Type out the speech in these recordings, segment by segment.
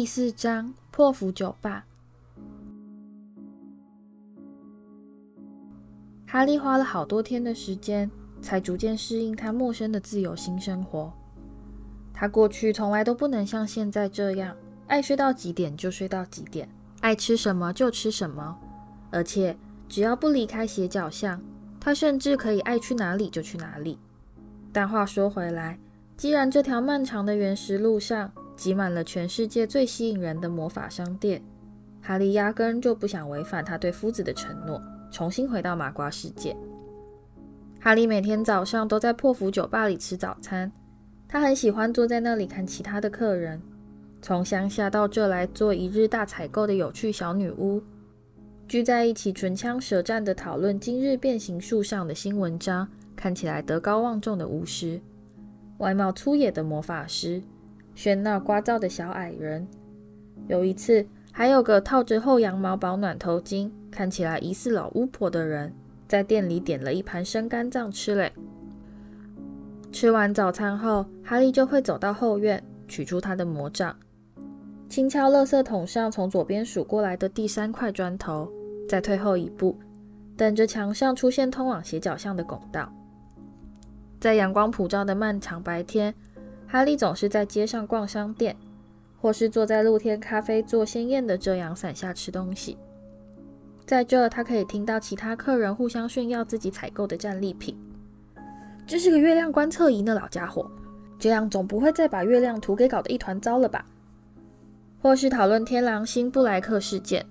第四章破釜酒吧。哈利花了好多天的时间，才逐渐适应他陌生的自由新生活。他过去从来都不能像现在这样，爱睡到几点就睡到几点，爱吃什么就吃什么，而且只要不离开斜角巷，他甚至可以爱去哪里就去哪里。但话说回来，既然这条漫长的原石路上，挤满了全世界最吸引人的魔法商店，哈利压根就不想违反他对夫子的承诺，重新回到麻瓜世界。哈利每天早上都在破釜酒吧里吃早餐，他很喜欢坐在那里看其他的客人，从乡下到这来做一日大采购的有趣小女巫，聚在一起唇枪舌战地讨论今日变形术上的新文章，看起来德高望重的巫师，外貌粗野的魔法师。喧闹聒噪的小矮人，有一次还有个套着厚羊毛保暖头巾、看起来疑似老巫婆的人，在店里点了一盘生肝脏吃嘞。吃完早餐后，哈利就会走到后院，取出他的魔杖，轻敲垃圾桶上从左边数过来的第三块砖头，再退后一步，等着墙上出现通往斜角巷的拱道。在阳光普照的漫长白天。哈利总是在街上逛商店，或是坐在露天咖啡座鲜艳的遮阳伞下吃东西。在这，他可以听到其他客人互相炫耀自己采购的战利品。这是个月亮观测仪呢，老家伙！这样总不会再把月亮图给搞得一团糟了吧？或是讨论天狼星布莱克事件。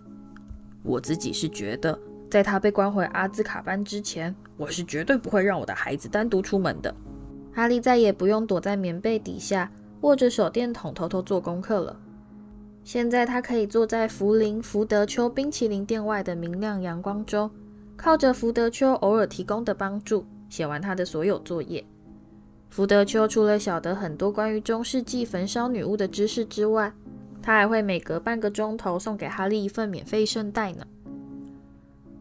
我自己是觉得，在他被关回阿兹卡班之前，我是绝对不会让我的孩子单独出门的。哈利再也不用躲在棉被底下，握着手电筒偷偷做功课了。现在他可以坐在福林福德丘冰淇淋店外的明亮阳光中，靠着福德丘偶尔提供的帮助，写完他的所有作业。福德丘除了晓得很多关于中世纪焚烧女巫的知识之外，他还会每隔半个钟头送给哈利一份免费圣代呢。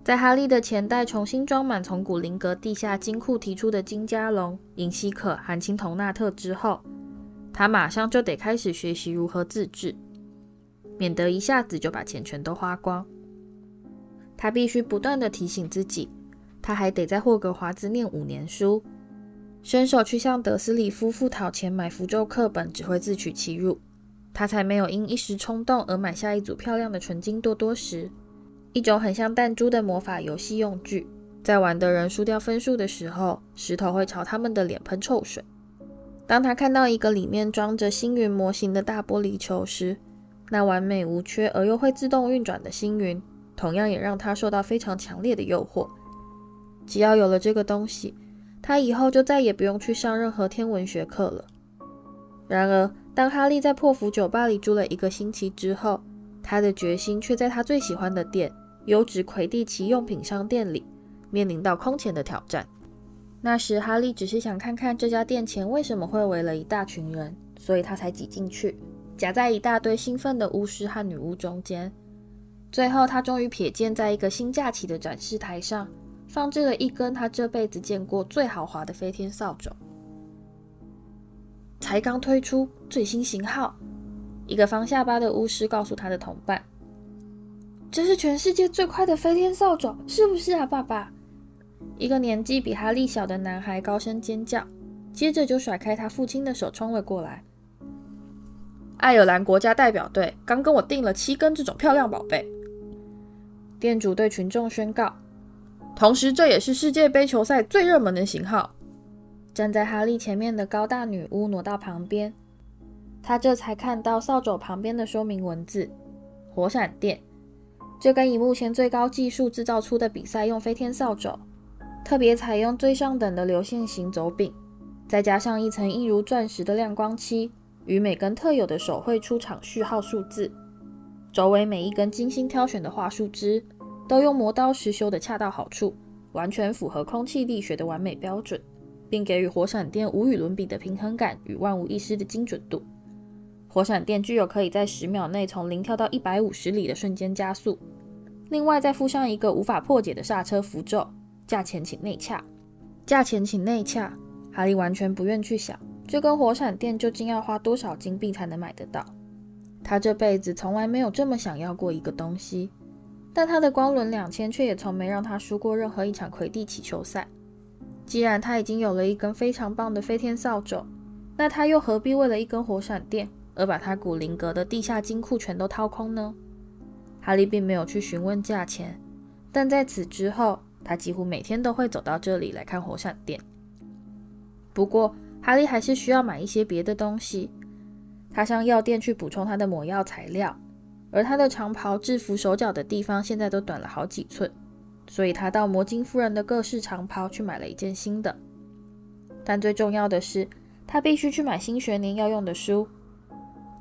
在哈利的钱袋重新装满从古灵阁地下金库提出的金加龙、银希可、含青铜纳特之后，他马上就得开始学习如何自制，免得一下子就把钱全都花光。他必须不断地提醒自己，他还得在霍格华兹念五年书，伸手去向德斯里夫妇讨钱买符咒课本，只会自取其辱。他才没有因一时冲动而买下一组漂亮的纯金多多石。一种很像弹珠的魔法游戏用具，在玩的人输掉分数的时候，石头会朝他们的脸喷臭水。当他看到一个里面装着星云模型的大玻璃球时，那完美无缺而又会自动运转的星云，同样也让他受到非常强烈的诱惑。只要有了这个东西，他以后就再也不用去上任何天文学课了。然而，当哈利在破釜酒吧里住了一个星期之后，他的决心却在他最喜欢的店——优质魁地奇用品商店里，面临到空前的挑战。那时，哈利只是想看看这家店前为什么会围了一大群人，所以他才挤进去，夹在一大堆兴奋的巫师和女巫中间。最后，他终于瞥见，在一个新架起的展示台上，放置了一根他这辈子见过最豪华的飞天扫帚，才刚推出最新型号。一个方下巴的巫师告诉他的同伴：“这是全世界最快的飞天扫帚，是不是啊，爸爸？”一个年纪比哈利小的男孩高声尖叫，接着就甩开他父亲的手冲了过来。爱尔兰国家代表队刚跟我订了七根这种漂亮宝贝。店主对群众宣告，同时这也是世界杯球赛最热门的型号。站在哈利前面的高大女巫挪到旁边。他这才看到扫帚旁边的说明文字：“火闪电。”这跟以目前最高技术制造出的比赛用飞天扫帚，特别采用最上等的流线型轴柄，再加上一层硬如钻石的亮光漆，与每根特有的手绘出场序号数字，周围每一根精心挑选的桦树枝都用磨刀石修得恰到好处，完全符合空气力学的完美标准，并给予火闪电无与伦比的平衡感与万无一失的精准度。火闪电具有可以在十秒内从零跳到一百五十里的瞬间加速，另外再附上一个无法破解的刹车符咒。价钱请内洽。价钱请内洽。哈利完全不愿去想，这根火闪电究竟要花多少金币才能买得到。他这辈子从来没有这么想要过一个东西，但他的光轮两千却也从没让他输过任何一场魁地奇球赛。既然他已经有了一根非常棒的飞天扫帚，那他又何必为了一根火闪电而把他古灵阁的地下金库全都掏空呢？哈利并没有去询问价钱，但在此之后，他几乎每天都会走到这里来看火闪电。不过，哈利还是需要买一些别的东西。他向药店去补充他的抹药材料，而他的长袍制服手脚的地方现在都短了好几寸，所以他到魔晶夫人的各式长袍去买了一件新的。但最重要的是，他必须去买新学年要用的书，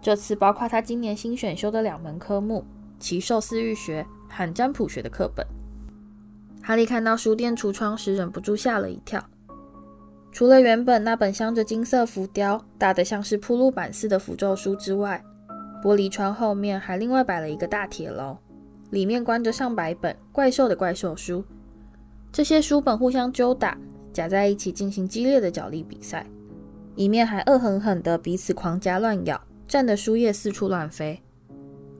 这次包括他今年新选修的两门科目——奇兽饲育学和占卜学的课本。哈利看到书店橱窗时，忍不住吓了一跳。除了原本那本镶着金色浮雕、大得像是铺路板似的符咒书之外，玻璃窗后面还另外摆了一个大铁笼，里面关着上百本怪兽的怪兽书。这些书本互相揪打，夹在一起进行激烈的角力比赛，一面还恶狠狠地彼此狂夹乱咬，站得书页四处乱飞。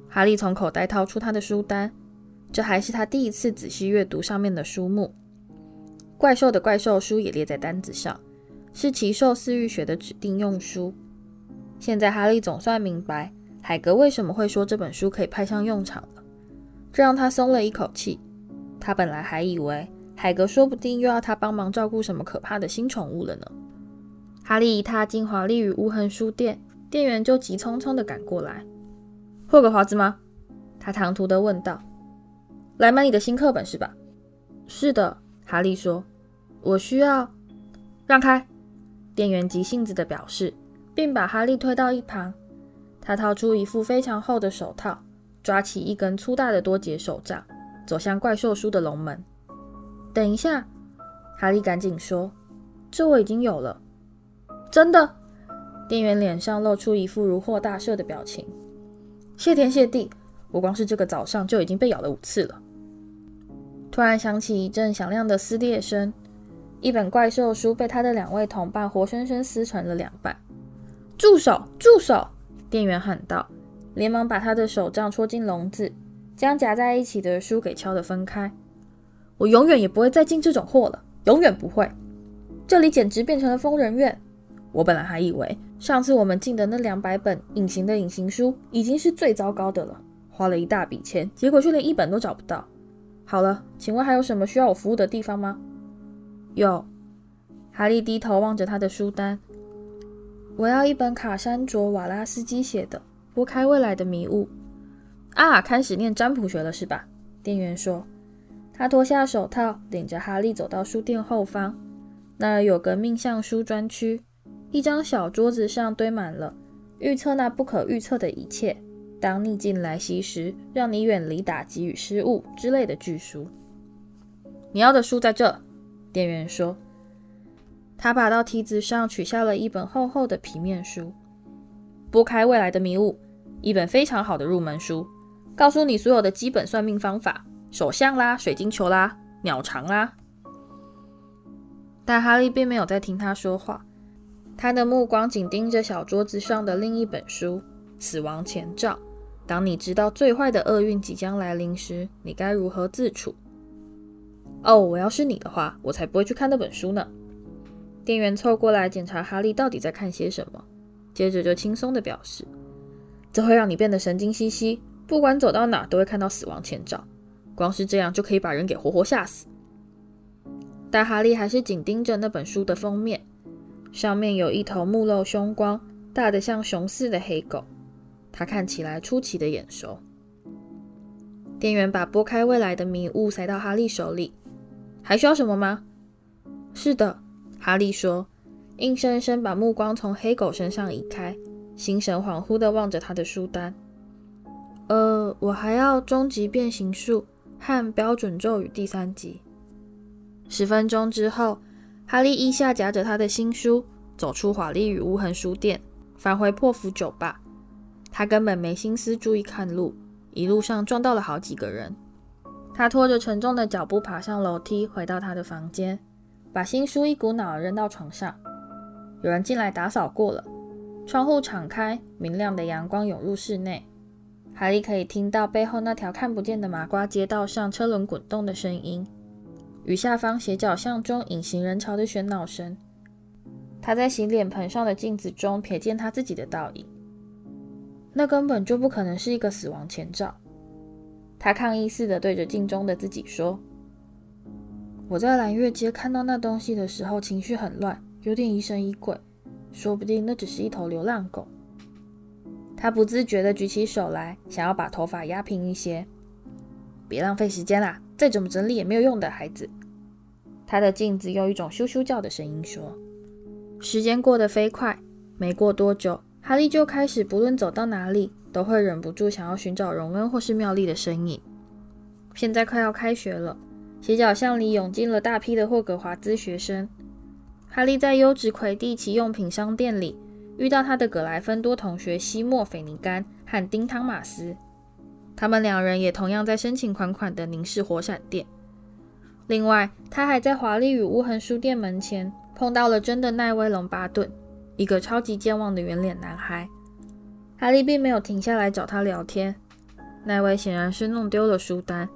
哈利从口袋掏出他的书单，这还是他第一次仔细阅读上面的书目。怪兽的怪兽书也列在单子上，是奇兽饲育学的指定用书。现在哈利总算明白海格为什么会说这本书可以派上用场了，这让他松了一口气。他本来还以为海格说不定又要他帮忙照顾什么可怕的新宠物了呢。哈利一踏进华丽与无痕书店，店员就急匆匆地赶过来：“霍格华兹吗？”他唐突地问道：“来买你的新课本是吧？”“是的。”哈利说：“我需要让开。”店员急性子地表示，并把哈利推到一旁。他掏出一副非常厚的手套，抓起一根粗大的多节手杖，走向怪兽书的龙门。“等一下！”哈利赶紧说，“这我已经有了。”“真的？”店员脸上露出一副如获大赦的表情。“谢天谢地！我光是这个早上就已经被咬了五次了。”突然响起一阵响亮的撕裂声，一本怪兽书被他的两位同伴活生生撕成了两半。住手！住手！店员喊道，连忙把他的手杖戳进笼子，将夹在一起的书给敲得分开。我永远也不会再进这种货了，永远不会。这里简直变成了疯人院。我本来还以为上次我们进的那两百本隐形的隐形书已经是最糟糕的了，花了一大笔钱，结果却连一本都找不到。好了，请问还有什么需要我服务的地方吗？有。哈利低头望着他的书单。我要一本卡珊卓·瓦拉斯基写的《拨开未来的迷雾》。啊，开始念占卜学了是吧？店员说。他脱下手套，领着哈利走到书店后方，那儿有个命相书专区，一张小桌子上堆满了预测那不可预测的一切。当逆境来袭时，让你远离打击与失误之类的巨书。你要的书在这，店员说。他爬到梯子上，取下了一本厚厚的皮面书，《拨开未来的迷雾》，一本非常好的入门书，告诉你所有的基本算命方法，手相啦、水晶球啦、鸟肠啦。但哈利并没有在听他说话，他的目光紧盯着小桌子上的另一本书《死亡前兆》。当你知道最坏的厄运即将来临时，你该如何自处？哦，我要是你的话，我才不会去看那本书呢。店员凑过来检查哈利到底在看些什么，接着就轻松地表示：“这会让你变得神经兮兮，不管走到哪都会看到死亡前兆，光是这样就可以把人给活活吓死。”但哈利还是紧盯着那本书的封面，上面有一头目露凶光、大得像熊似的黑狗。它看起来出奇的眼熟。店员把拨开未来的迷雾塞到哈利手里。还需要什么吗？是的，哈利说，硬生生把目光从黑狗身上移开，心神恍惚地望着他的书单。呃，我还要终极变形术和标准咒语第三集。十分钟之后，哈利一下夹着他的新书，走出华丽与无痕书店，返回破釜酒吧。他根本没心思注意看路，一路上撞到了好几个人。他拖着沉重的脚步爬上楼梯，回到他的房间，把新书一股脑扔到床上。有人进来打扫过了，窗户敞开，明亮的阳光涌入室内，哈利可以听到背后那条看不见的麻瓜街道上车轮滚动的声音，与下方斜角巷中隐形人潮的喧闹声。他在洗脸盆上的镜子中瞥见他自己的倒影，那根本就不可能是一个死亡前兆。他抗议似的对着镜中的自己说：“我在蓝月街看到那东西的时候，情绪很乱，有点疑神疑鬼，说不定那只是一头流浪狗。”他不自觉地举起手来，想要把头发压平一些。别浪费时间啦，再怎么整理也没有用的，孩子。他的镜子用一种咻咻叫的声音说：“时间过得飞快，没过多久，哈利就开始不论走到哪里，都会忍不住想要寻找荣恩或是妙丽的身影。现在快要开学了，斜角巷里涌进了大批的霍格华兹学生。哈利在优质魁地奇用品商店里。”遇到他的葛莱芬多同学西莫·斐尼甘和丁·汤马斯，他们两人也同样在深情款款地凝视火闪电。另外，他还在华丽与污痕书店门前碰到了真的奈威·龙巴顿，一个超级健忘的圆脸男孩。哈利并没有停下来找他聊天。奈威显然是弄丢了书单，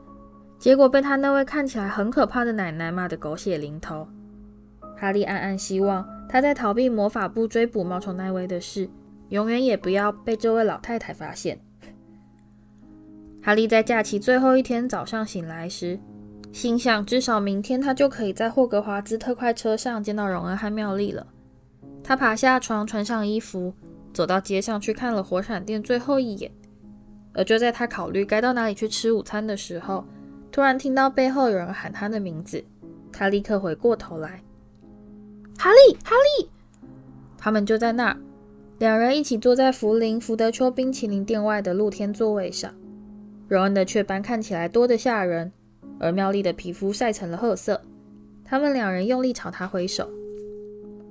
结果被他那位看起来很可怕的奶奶骂得狗血淋头。哈利暗暗希望。他在逃避魔法部追捕冒充奈威的事，永远也不要被这位老太太发现。哈利在假期最后一天早上醒来时，心想：至少明天他就可以在霍格华兹特快车上见到荣恩和妙丽了。他爬下床，穿上衣服，走到街上去看了火闪电最后一眼。而就在他考虑该到哪里去吃午餐的时候，突然听到背后有人喊他的名字。他立刻回过头来。哈利，哈利，他们就在那，两人一起坐在福林福德丘冰淇淋店外的露天座位上。荣恩的雀斑看起来多得吓人，而妙丽的皮肤晒成了褐色。他们两人用力朝他挥手。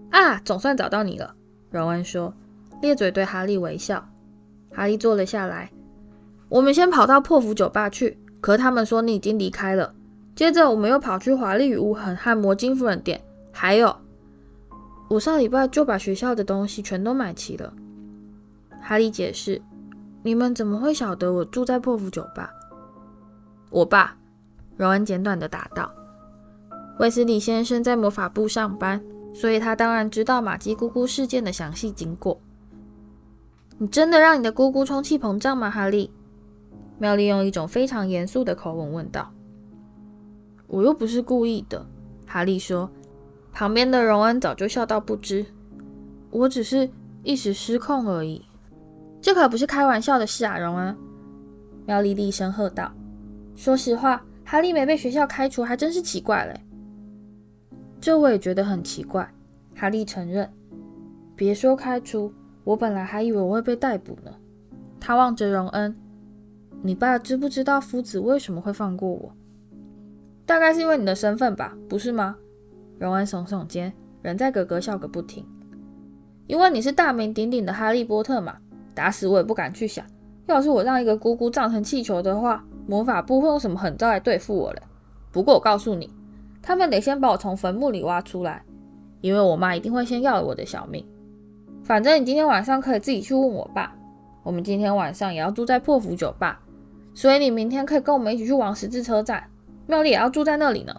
啊，总算找到你了，荣恩说，咧嘴对哈利微笑。哈利坐了下来。我们先跑到破釜酒吧去，可他们说你已经离开了。接着我们又跑去华丽与无痕和魔晶夫人店，还有。我上礼拜就把学校的东西全都买齐了。哈利解释：“你们怎么会晓得我住在破釜酒吧？”我爸，荣恩简短地答道：“卫斯理先生在魔法部上班，所以他当然知道玛姬姑姑事件的详细经过。”你真的让你的姑姑充气膨胀吗，哈利？妙丽用一种非常严肃的口吻问道。“我又不是故意的。”哈利说。旁边的荣恩早就笑到不知，我只是一时失控而已。这可不是开玩笑的事啊，荣恩！妙丽厉声喝道。说实话，哈利没被学校开除还真是奇怪嘞。这我也觉得很奇怪，哈利承认。别说开除，我本来还以为我会被逮捕呢。他望着荣恩，你爸知不知道夫子为什么会放过我？大概是因为你的身份吧，不是吗？荣恩耸耸肩，仍在咯咯笑个不停。因为你是大名鼎鼎的哈利波特嘛，打死我也不敢去想，要是我让一个姑姑胀成气球的话，魔法部会用什么狠招来对付我嘞？不过我告诉你，他们得先把我从坟墓里挖出来，因为我妈一定会先要了我的小命。反正你今天晚上可以自己去问我爸。我们今天晚上也要住在破釜酒吧，所以你明天可以跟我们一起去王十字车站，妙丽也要住在那里呢。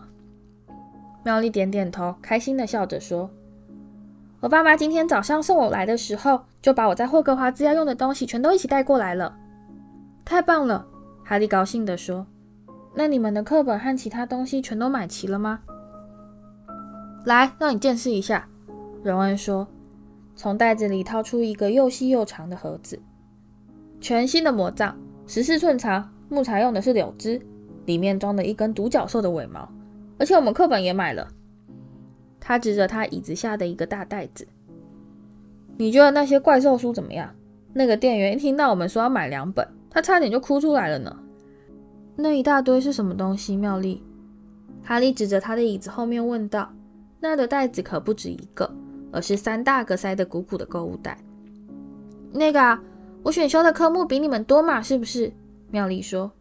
妙丽点点头，开心地笑着说：“我爸妈今天早上送我来的时候，就把我在霍格华兹要用的东西全都一起带过来了。太棒了！”哈利高兴地说：“那你们的课本和其他东西全都买齐了吗？”来，让你见识一下。”荣恩说，从袋子里掏出一个又细又长的盒子，全新的魔杖，十四寸长，木材用的是柳枝，里面装了一根独角兽的尾毛。而且我们课本也买了。他指着他椅子下的一个大袋子。你觉得那些怪兽书怎么样？那个店员一听到我们说要买两本，他差点就哭出来了呢。那一大堆是什么东西？妙丽。哈利指着他的椅子后面问道。那的袋子可不止一个，而是三大个塞得鼓鼓的购物袋。那个啊，我选修的科目比你们多嘛，是不是？妙丽说。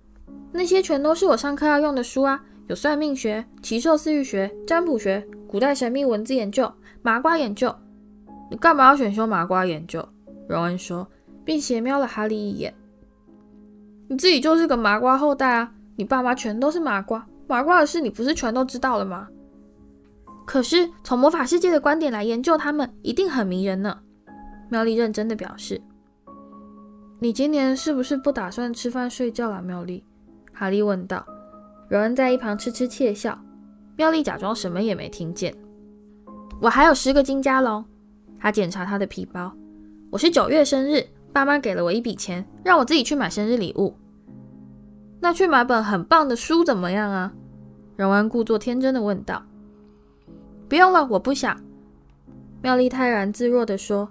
那些全都是我上课要用的书啊。有算命学、奇兽饲育学、占卜学、古代神秘文字研究、麻瓜研究。你干嘛要选修麻瓜研究？荣恩说，并斜瞄了哈利一眼。你自己就是个麻瓜后代啊！你爸妈全都是麻瓜，麻瓜的事你不是全都知道了吗？可是从魔法世界的观点来研究他们，一定很迷人呢。妙丽认真的表示：“你今年是不是不打算吃饭睡觉了？”妙丽，哈利问道。荣恩在一旁痴痴窃笑。妙丽假装什么也没听见。我还有十个金加龙。他检查他的皮包。我是九月生日，爸妈给了我一笔钱，让我自己去买生日礼物。那去买本很棒的书怎么样啊？荣恩故作天真的问道。不用了，我不想。妙丽泰然自若地说：“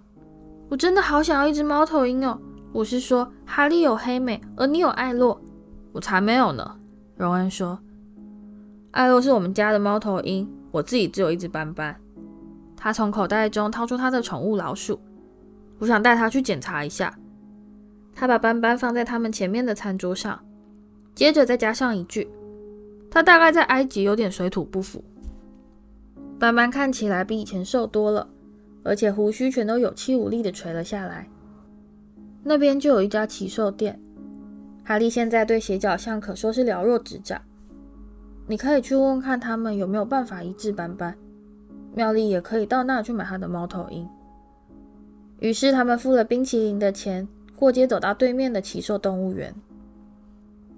我真的好想要一只猫头鹰哦。我是说，哈利有黑美，而你有艾洛，我才没有呢。”荣恩说：“艾洛是我们家的猫头鹰，我自己只有一只斑斑。”他从口袋中掏出他的宠物老鼠，我想带他去检查一下。他把斑斑放在他们前面的餐桌上。接着再加上一句：“他大概在埃及有点水土不服。”斑斑看起来比以前瘦多了，而且胡须全都有气无力地垂了下来。那边就有一家奇兽店。哈利现在对斜角巷可说是了若指掌。你可以去问问看他们有没有办法医治斑斑。妙丽也可以到那去买她的猫头鹰。于是他们付了冰淇淋的钱，过街走到对面的奇兽动物园。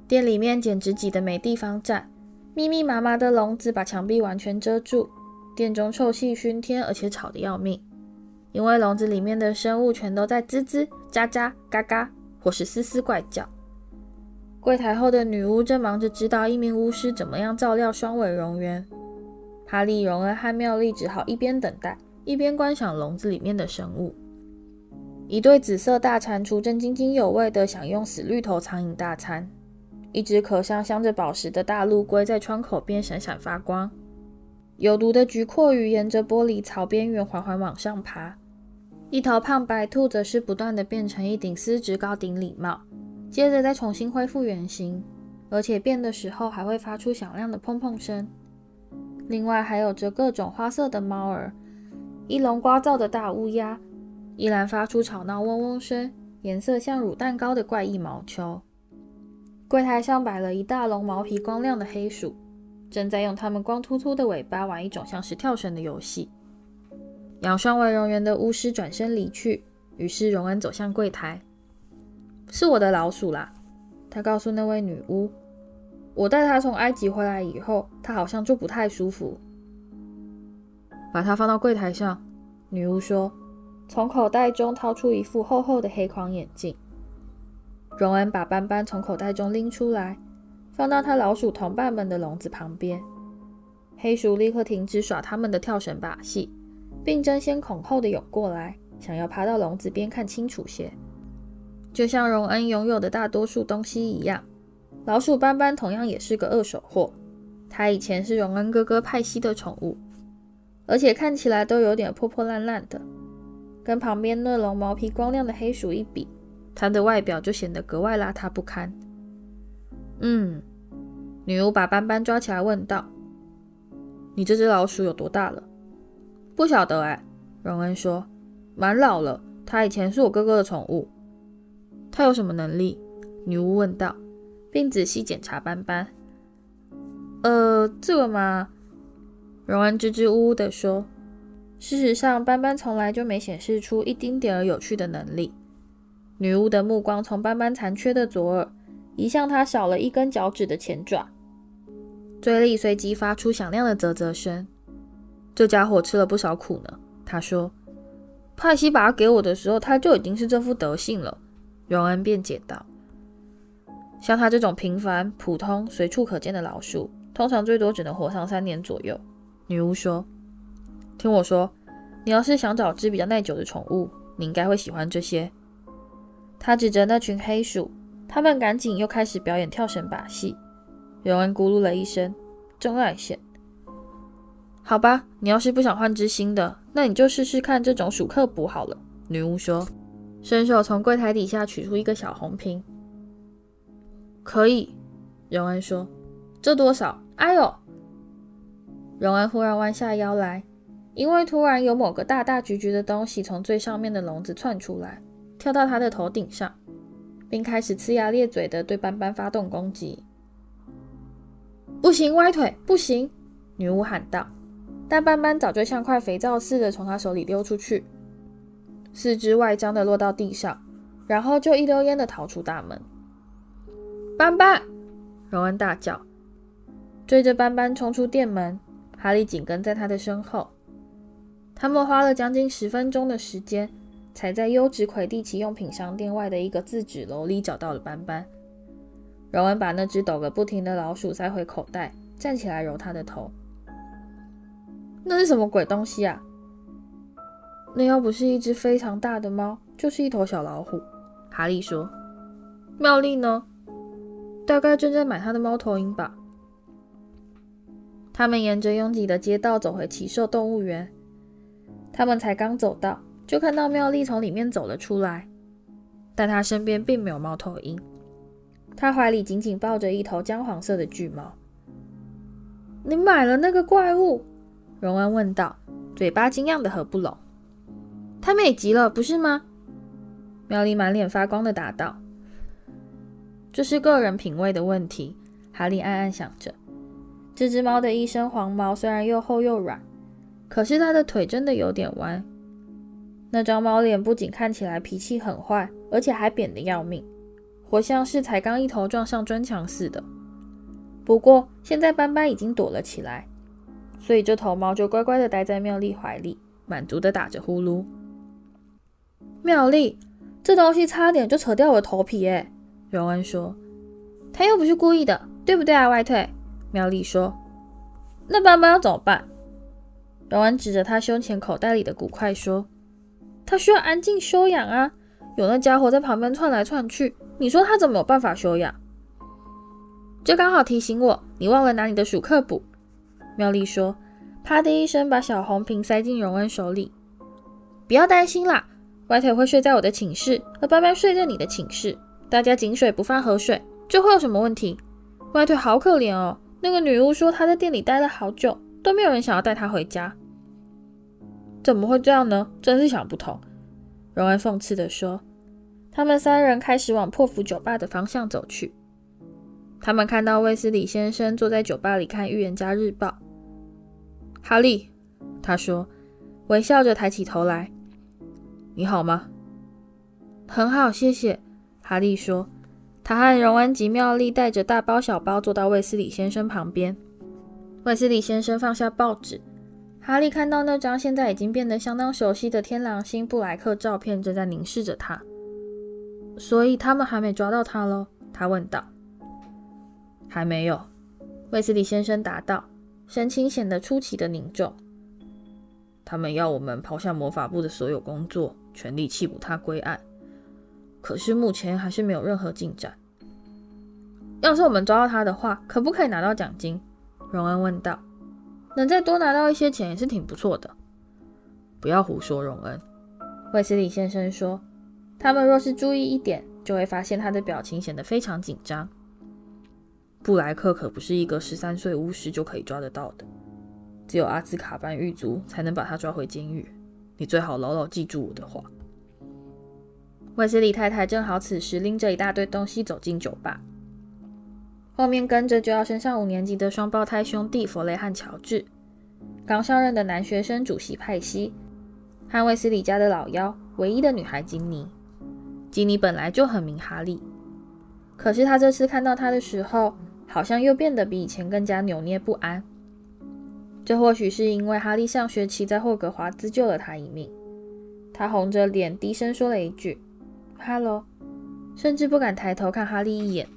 店里面简直挤得没地方站，密密麻麻的笼子把墙壁完全遮住。店中臭气熏天，而且吵得要命，因为笼子里面的生物全都在吱吱、喳喳、嘎嘎，或是嘶嘶怪叫。柜台后的女巫正忙着指导一名巫师怎么样照料双尾蝾螈。哈利、荣恩和妙丽只好一边等待，一边观赏笼子里面的生物。一对紫色大蟾蜍正津津有味地享用死绿头苍蝇大餐。一只壳上镶着宝石的大陆龟在窗口边闪闪发光。有毒的菊蛞蝓沿着玻璃槽边缘缓缓往上爬。一头胖白兔则是不断地变成一顶丝质高顶礼帽，接着再重新恢复原形，而且变的时候还会发出响亮的砰砰声。另外还有着各种花色的猫儿，一笼聒噪的大乌鸦，依然发出吵闹嗡嗡声、颜色像乳蛋糕的怪异毛球。柜台上摆了一大笼毛皮光亮的黑鼠，正在用它们光秃秃的尾巴玩一种像是跳绳的游戏。养双尾蝾螈的巫师转身离去，于是荣恩走向柜台。是我的老鼠啦，他告诉那位女巫。我带它从埃及回来以后，它好像就不太舒服。把它放到柜台上，女巫说，从口袋中掏出一副厚厚的黑框眼镜。荣恩把斑斑从口袋中拎出来，放到他老鼠同伴们的笼子旁边。黑鼠立刻停止耍他们的跳绳把戏，并争先恐后的涌过来，想要爬到笼子边看清楚些。就像荣恩拥有的大多数东西一样，老鼠斑斑同样也是个二手货。他以前是荣恩哥哥派西的宠物，而且看起来都有点破破烂烂的，跟旁边那笼毛皮光亮的黑鼠一比。它的外表就显得格外邋遢不堪。嗯，女巫把斑斑抓起来问道：“你这只老鼠有多大了？”“不晓得哎。”荣恩说，“蛮老了。它以前是我哥哥的宠物。”“它有什么能力？”女巫问道，并仔细检查斑斑。“呃，这个嘛。”荣恩支支吾吾地说，“事实上，斑斑从来就没显示出一丁点儿有趣的能力。”女巫的目光从斑斑残缺的左耳移向他少了一根脚趾的前爪，嘴里随即发出响亮的啧啧声。这家伙吃了不少苦呢，他说。派西把他给我的时候，他就已经是这副德性了。荣恩辩解道。像他这种平凡、普通、随处可见的老鼠，通常最多只能活上三年左右。女巫说：“听我说，你要是想找只比较耐久的宠物，你应该会喜欢这些。”她指着那群黑鼠，他们赶紧又开始表演跳绳把戏。尤恩咕噜了一声，真爱线。好吧，你要是不想换只新的，那你就试试看这种鼠克卜好了。女巫说，伸手从柜台底下取出一个小红瓶。可以，荣恩说。这多少？哎呦！荣恩忽然弯下腰来，因为突然有某个大大橘橘的东西从最上面的笼子窜出来。跳到他的头顶上，并开始呲牙咧嘴地对斑斑发动攻击。不行，歪腿，不行！女巫喊道。但斑斑早就像块肥皂似的从她手里溜出去，四肢外张地落到地上，然后就一溜烟地逃出大门。斑斑！荣恩大叫，追着斑斑冲出店门。哈利紧跟在他的身后。他们花了将近十分钟的时间，才在优质魁地奇用品商店外的一个自纸楼里找到了斑斑。荣恩把那只抖个不停的老鼠塞回口袋，站起来揉他的头。那是什么鬼东西啊？那要不是一只非常大的猫，就是一头小老虎。哈利说：“妙丽呢？大概正在买他的猫头鹰吧。”他们沿着拥挤的街道走回奇兽动物园。他们才刚走到，就看到妙丽从里面走了出来，但她身边并没有猫头鹰，她怀里紧紧抱着一头姜黄色的巨猫。“你买了那个怪物？”荣恩问道，嘴巴惊讶的合不拢。“太美极了，不是吗？”妙丽满脸发光的答道。“这是个人品味的问题。”哈利暗暗想着。这只猫的一身黄毛虽然又厚又软。可是它的腿真的有点弯，那张猫脸不仅看起来脾气很坏，而且还扁得要命，活像是才刚一头撞上砖墙似的。不过现在斑斑已经躲了起来，所以这头猫就乖乖地待在妙丽怀里，满足地打着呼噜。妙丽，这东西差点就扯掉我的头皮诶，荣恩说。他又不是故意的，对不对啊，外退？妙丽说。那斑斑要怎么办？荣恩指着他胸前口袋里的骨块说：“他需要安静休养啊！有那家伙在旁边窜来窜去，你说他怎么有办法休养？”这刚好提醒我，你忘了拿你的鼠克补。妙丽说：“啪的一声，把小红瓶塞进荣恩手里。不要担心啦，外腿会睡在我的寝室，而斑斑睡在你的寝室，大家井水不犯河水，这会有什么问题？外腿好可怜哦，那个女巫说她在店里待了好久，都没有人想要带她回家。”怎么会这样呢？真是想不通。”荣恩讽刺地说。他们三人开始往破釜酒吧的方向走去。他们看到卫斯理先生坐在酒吧里看《预言家日报》。哈利，他说，微笑着抬起头来：“你好吗？”“很好，谢谢。”哈利说。他和荣恩及妙丽带着大包小包坐到卫斯理先生旁边。卫斯理先生放下报纸。哈利看到那张现在已经变得相当熟悉的天狼星布莱克照片，正在凝视着他。所以他们还没抓到他喽？他问道。还没有，卫斯理先生答道，神情显得出奇的凝重。他们要我们抛下魔法部的所有工作，全力缉捕他归案。可是目前还是没有任何进展。要是我们抓到他的话，可不可以拿到奖金？荣恩问道。能再多拿到一些钱也是挺不错的。不要胡说，荣恩。卫斯理先生说：“他们若是注意一点，就会发现他的表情显得非常紧张。布莱克可不是一个十三岁巫师就可以抓得到的，只有阿兹卡班狱卒才能把他抓回监狱。你最好牢牢记住我的话。”卫斯理太太正好此时拎着一大堆东西走进酒吧。后面跟着就要升上五年级的双胞胎兄弟弗雷和乔治，刚上任的男学生主席派西，和卫斯理家的老幺唯一的女孩金妮。金妮本来就很明哈利，可是他这次看到他的时候，好像又变得比以前更加扭捏不安。这或许是因为哈利上学期在霍格华兹救了他一命。他红着脸低声说了一句“哈喽”，甚至不敢抬头看哈利一眼。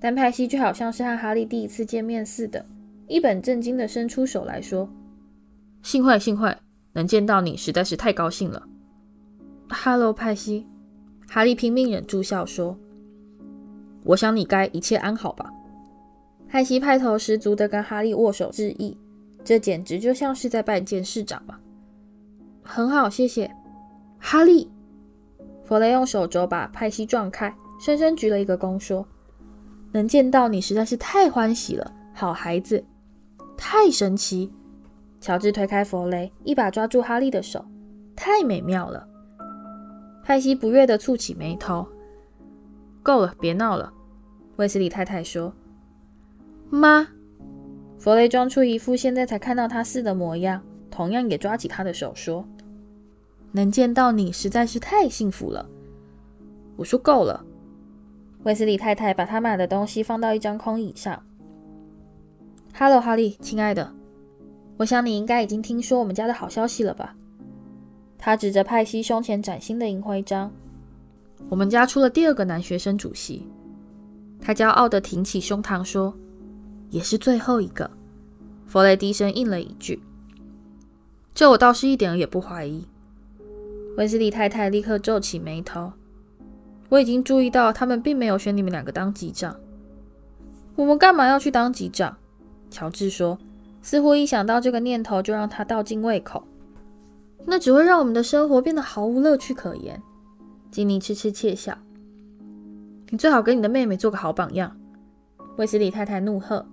但派西就好像是和哈利第一次见面似的，一本正经地伸出手来说：“幸会，幸会，能见到你实在是太高兴了。”“哈喽，派西。”哈利拼命忍住笑说：“我想你该一切安好吧？”派西派头十足地跟哈利握手致意，这简直就像是在拜见市长吧。“很好，谢谢。”哈利，弗雷用手肘把派西撞开，深深鞠了一个躬，说。能见到你实在是太欢喜了，好孩子，太神奇！乔治推开弗雷，一把抓住哈利的手，太美妙了。派西不悦地蹙起眉头。够了，别闹了。”卫斯理太太说。“妈。”弗雷装出一副现在才看到他似的模样，同样也抓起他的手说：“能见到你实在是太幸福了。”我说：“够了。”卫斯理太太把他买的东西放到一张空椅上。“哈喽，哈利，亲爱的，我想你应该已经听说我们家的好消息了吧？”他指着派西胸前崭新的银徽章：“我们家出了第二个男学生主席。”他骄傲地挺起胸膛说。也是最后一个，弗雷低声应了一句：“这我倒是一点儿也不怀疑。”威斯利太太立刻皱起眉头：“我已经注意到，他们并没有选你们两个当机长。我们干嘛要去当机长？”乔治说，似乎一想到这个念头就让他倒尽胃口。那只会让我们的生活变得毫无乐趣可言。金妮痴痴窃笑：“你最好给你的妹妹做个好榜样。”威斯利太太怒喝。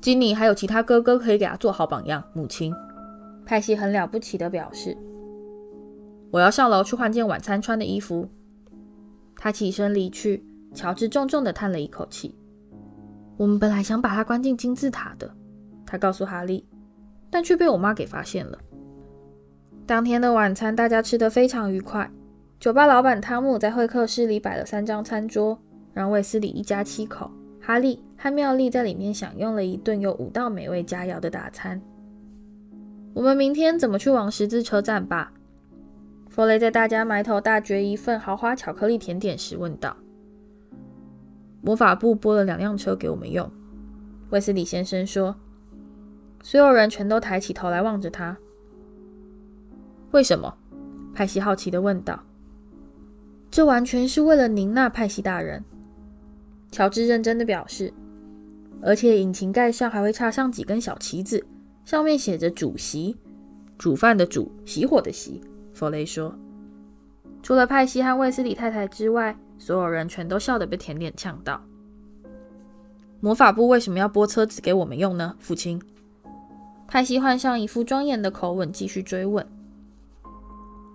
金妮还有其他哥哥可以给他做好榜样。母亲，派西很了不起的表示：“我要上楼去换件晚餐穿的衣服。”他起身离去。乔治重重的叹了一口气：“我们本来想把他关进金字塔的。”他告诉哈利，但却被我妈给发现了。当天的晚餐大家吃得非常愉快。酒吧老板汤姆在会客室里摆了三张餐桌，让卫斯理一家七口。哈利和妙丽在里面享用了一顿有五道美味佳肴的大餐。我们明天怎么去王十字车站吧？弗雷在大家埋头大嚼一份豪华巧克力甜点时问道。魔法部拨了两辆车给我们用，卫斯理先生说。所有人全都抬起头来望着他。为什么？派西好奇地问道。这完全是为了您那派西大人。乔治认真的表示，而且引擎盖上还会插上几根小旗子，上面写着“主席”，煮饭的煮，熄火的熄。弗雷说，除了派西和卫斯理太太之外，所有人全都笑得被甜点呛到。魔法部为什么要拨车子给我们用呢？父亲，派西换上一副庄严的口吻继续追问。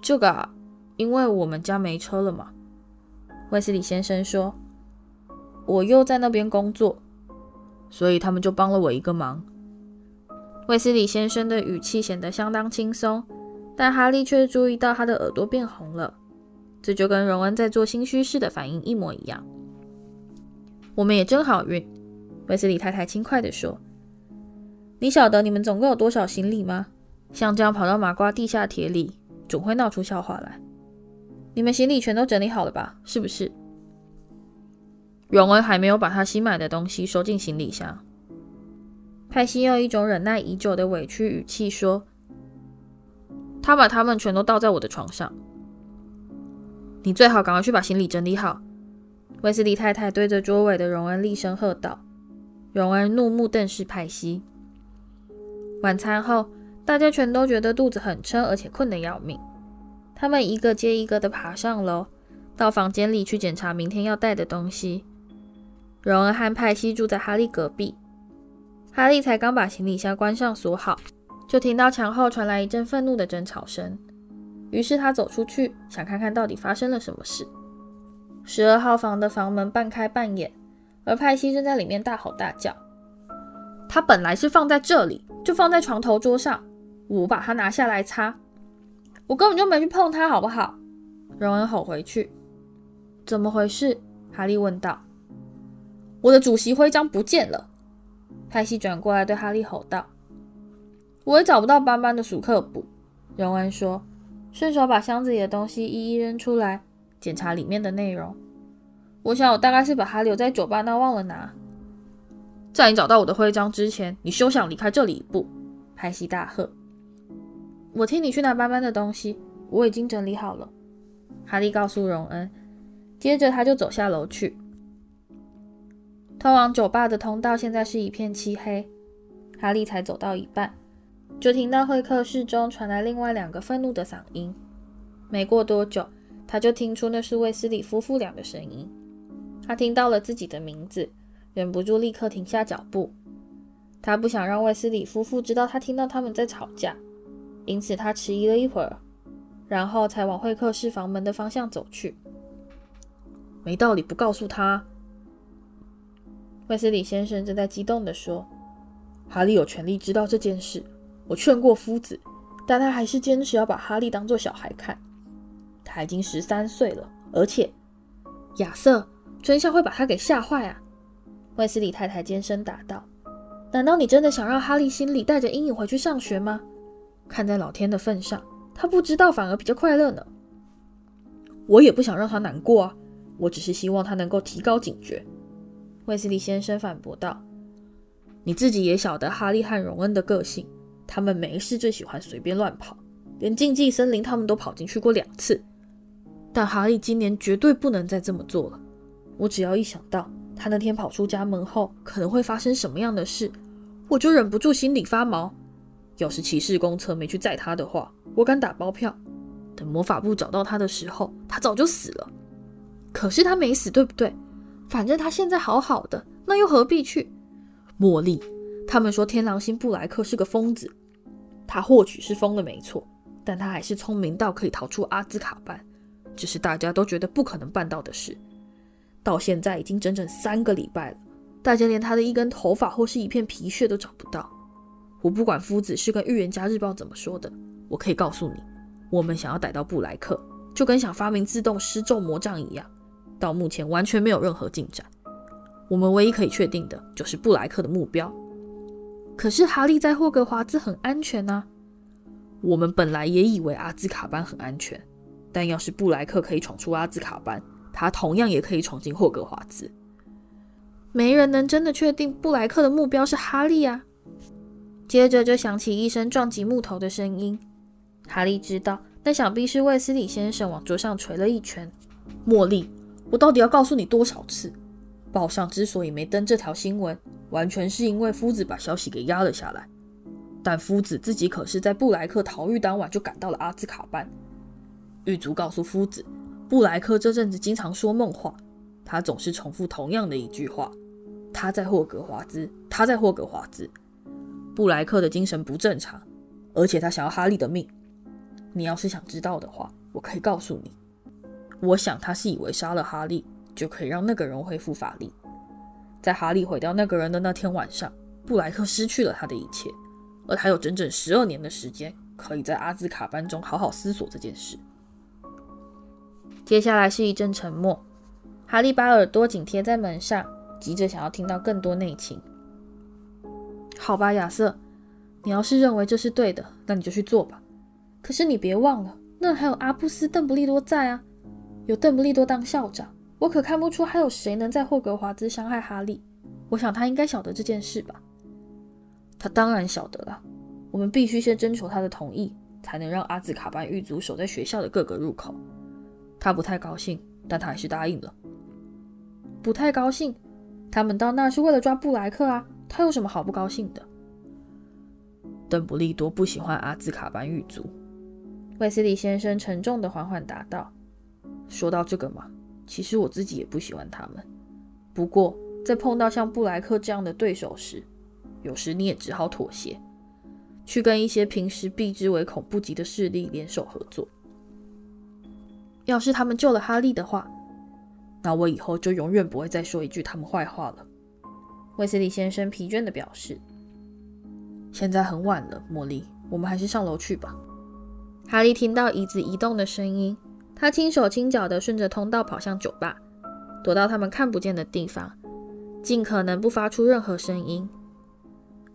这个啊，因为我们家没车了嘛。卫斯理先生说。我又在那边工作，所以他们就帮了我一个忙。卫斯理先生的语气显得相当轻松，但哈利却注意到他的耳朵变红了，这就跟荣恩在做心虚时的反应一模一样。我们也真好运，卫斯理太太轻快地说：“你晓得你们总共有多少行李吗？像这样跑到麻瓜地下铁里，总会闹出笑话来。你们行李全都整理好了吧？是不是？”荣恩还没有把他新买的东西收进行李箱。派西用一种忍耐已久的委屈语气说：“他把他们全都倒在我的床上。你最好赶快去把行李整理好。”威斯利太太对着桌尾的荣恩厉声喝道。荣恩怒目瞪视派西。晚餐后，大家全都觉得肚子很撑，而且困得要命。他们一个接一个的爬上楼，到房间里去检查明天要带的东西。荣恩和派西住在哈利隔壁。哈利才刚把行李箱关上锁好，就听到墙后传来一阵愤怒的争吵声。于是他走出去，想看看到底发生了什么事。十二号房的房门半开半掩，而派西正在里面大吼大叫。他本来是放在这里，就放在床头桌上，我把它拿下来擦。我根本就没去碰它，好不好？荣恩吼回去。怎么回事？哈利问道。我的主席徽章不见了！派西转过来对哈利吼道：“我也找不到斑斑的鼠克簿。”荣恩说，顺手把箱子里的东西一一扔出来，检查里面的内容。我想我大概是把它留在酒吧那忘了拿。在你找到我的徽章之前，你休想离开这里一步！派西大喝：“我替你去拿斑斑的东西，我已经整理好了。”哈利告诉荣恩，接着他就走下楼去。通往酒吧的通道现在是一片漆黑，哈利才走到一半，就听到会客室中传来另外两个愤怒的嗓音。没过多久，他就听出那是卫斯理夫妇俩的声音。他听到了自己的名字，忍不住立刻停下脚步。他不想让卫斯理夫妇知道他听到他们在吵架，因此他迟疑了一会儿，然后才往会客室房门的方向走去。没道理不告诉他。卫斯理先生正在激动地说：“哈利有权利知道这件事。我劝过夫子，但他还是坚持要把哈利当做小孩看。他已经十三岁了，而且亚瑟，真相会把他给吓坏啊！”卫斯理太太尖声答道：“难道你真的想让哈利心里带着阴影回去上学吗？看在老天的份上，他不知道反而比较快乐呢。我也不想让他难过啊，我只是希望他能够提高警觉。”卫斯理先生反驳道：“你自己也晓得哈利和荣恩的个性，他们没事最喜欢随便乱跑，连禁忌森林他们都跑进去过两次。但哈利今年绝对不能再这么做了。我只要一想到他那天跑出家门后可能会发生什么样的事，我就忍不住心里发毛。要是骑士公车没去载他的话，我敢打包票，等魔法部找到他的时候，他早就死了。可是他没死，对不对？”反正他现在好好的，那又何必去？茉莉，他们说天狼星布莱克是个疯子，他或许是疯了没错，但他还是聪明到可以逃出阿兹卡班，这是大家都觉得不可能办到的事。到现在已经整整三个礼拜了，大家连他的一根头发或是一片皮屑都找不到。我不管夫子是跟《预言家日报》怎么说的，我可以告诉你，我们想要逮到布莱克，就跟想发明自动施咒魔杖一样。到目前完全没有任何进展。我们唯一可以确定的就是布莱克的目标。可是哈利在霍格华兹很安全啊！我们本来也以为阿兹卡班很安全，但要是布莱克可以闯出阿兹卡班，他同样也可以闯进霍格华兹。没人能真的确定布莱克的目标是哈利啊！接着就响起一声撞击木头的声音。哈利知道，那想必是卫斯理先生往桌上捶了一拳。茉莉。我到底要告诉你多少次？报上之所以没登这条新闻，完全是因为夫子把消息给压了下来。但夫子自己可是在布莱克逃狱当晚就赶到了阿兹卡班。狱卒告诉夫子，布莱克这阵子经常说梦话，他总是重复同样的一句话：“他在霍格华兹，他在霍格华兹。”布莱克的精神不正常，而且他想要哈利的命。你要是想知道的话，我可以告诉你。我想他是以为杀了哈利就可以让那个人恢复法力。在哈利毁掉那个人的那天晚上，布莱克失去了他的一切，而他有整整十二年的时间可以在阿兹卡班中好好思索这件事。接下来是一阵沉默，哈利把耳朵紧贴在门上，急着想要听到更多内情。好吧，亚瑟，你要是认为这是对的，那你就去做吧。可是你别忘了，那还有阿布斯·邓布利多在啊。有邓布利多当校长，我可看不出还有谁能在霍格华兹伤害哈利。我想他应该晓得这件事吧？他当然晓得了。我们必须先征求他的同意，才能让阿兹卡班狱卒守在学校的各个入口。他不太高兴，但他还是答应了。不太高兴？他们到那是为了抓布莱克啊！他有什么好不高兴的？邓布利多不喜欢阿兹卡班狱卒。卫斯理先生沉重地缓缓答道。说到这个嘛，其实我自己也不喜欢他们。不过，在碰到像布莱克这样的对手时，有时你也只好妥协，去跟一些平时避之唯恐不及的势力联手合作。要是他们救了哈利的话，那我以后就永远不会再说一句他们坏话了。威斯利先生疲倦地表示：“现在很晚了，茉莉，我们还是上楼去吧。”哈利听到椅子移动的声音。他轻手轻脚地顺着通道跑向酒吧，躲到他们看不见的地方，尽可能不发出任何声音。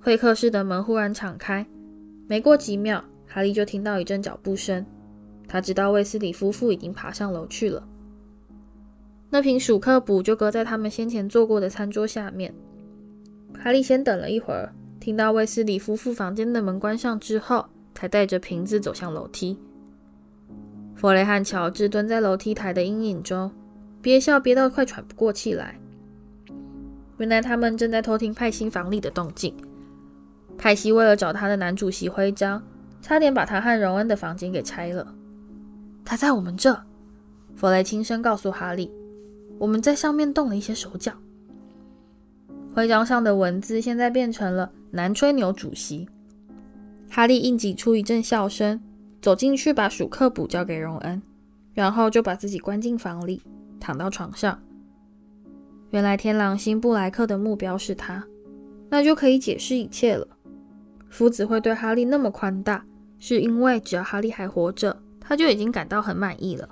会客室的门忽然敞开，没过几秒，哈利就听到一阵脚步声。他知道卫斯理夫妇已经爬上楼去了。那瓶鼠克卜就搁在他们先前坐过的餐桌下面。哈利先等了一会儿，听到卫斯理夫妇房间的门关上之后，才带着瓶子走向楼梯。弗雷和乔治蹲在楼梯台的阴影中，憋笑憋到快喘不过气来。原来他们正在偷听派西房里的动静。派西为了找他的男主席徽章，差点把他和荣恩的房间给拆了。他在我们这，弗雷轻声告诉哈利：“我们在上面动了一些手脚。”徽章上的文字现在变成了“男吹牛主席”。哈利硬挤出一阵笑声。走进去，把鼠克卜交给荣恩，然后就把自己关进房里，躺到床上。原来天狼星布莱克的目标是他，那就可以解释一切了。夫子会对哈利那么宽大，是因为只要哈利还活着，他就已经感到很满意了。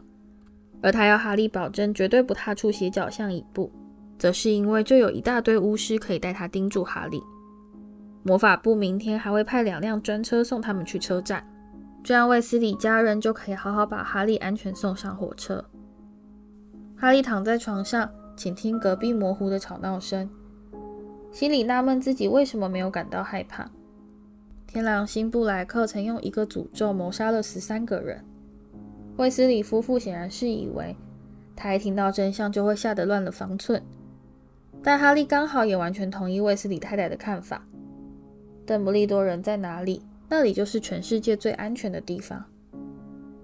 而他要哈利保证绝对不踏出斜角巷一步，则是因为就有一大堆巫师可以带他盯住哈利。魔法部明天还会派两辆专车送他们去车站，这样卫斯理家人就可以好好把哈利安全送上火车。哈利躺在床上，倾听隔壁模糊的吵闹声，心里纳闷自己为什么没有感到害怕。天狼星布莱克曾用一个诅咒谋杀了十三个人。卫斯理夫妇显然是以为他一听到真相就会吓得乱了方寸，但哈利刚好也完全同意卫斯理太太的看法。邓布利多人在哪里，那里就是全世界最安全的地方。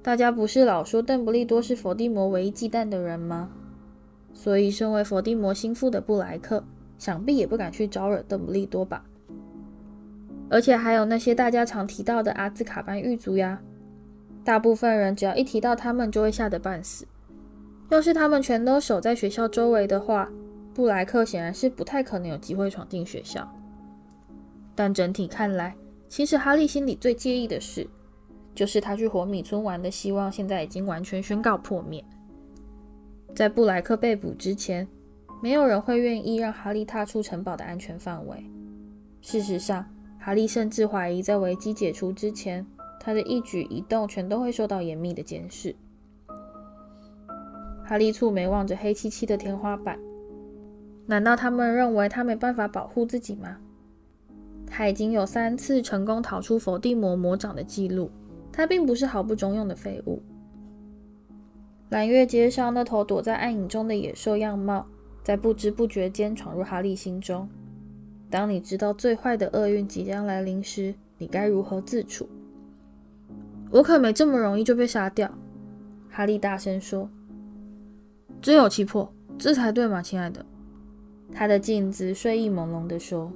大家不是老说邓布利多是佛地魔唯一忌惮的人吗？所以，身为佛地魔心腹的布莱克，想必也不敢去招惹邓布利多吧。而且还有那些大家常提到的阿兹卡班狱卒呀，大部分人只要一提到他们，就会吓得半死。要是他们全都守在学校周围的话，布莱克显然是不太可能有机会闯进学校。但整体看来，其实哈利心里最介意的事，就是他去火米村玩的希望，现在已经完全宣告破灭。在布莱克被捕之前，没有人会愿意让哈利踏出城堡的安全范围。事实上，哈利甚至怀疑，在危机解除之前，他的一举一动全都会受到严密的监视。哈利蹙眉望着黑漆漆的天花板，难道他们认为他没办法保护自己吗？他已经有三次成功逃出佛地魔魔掌的记录，他并不是毫不中用的废物。蓝月街上那头躲在暗影中的野兽样貌，在不知不觉间闯入哈利心中。当你知道最坏的厄运即将来临时，你该如何自处？我可没这么容易就被杀掉。哈利大声说：“真有气魄，这才对嘛，亲爱的。”他的镜子睡意朦胧地说：“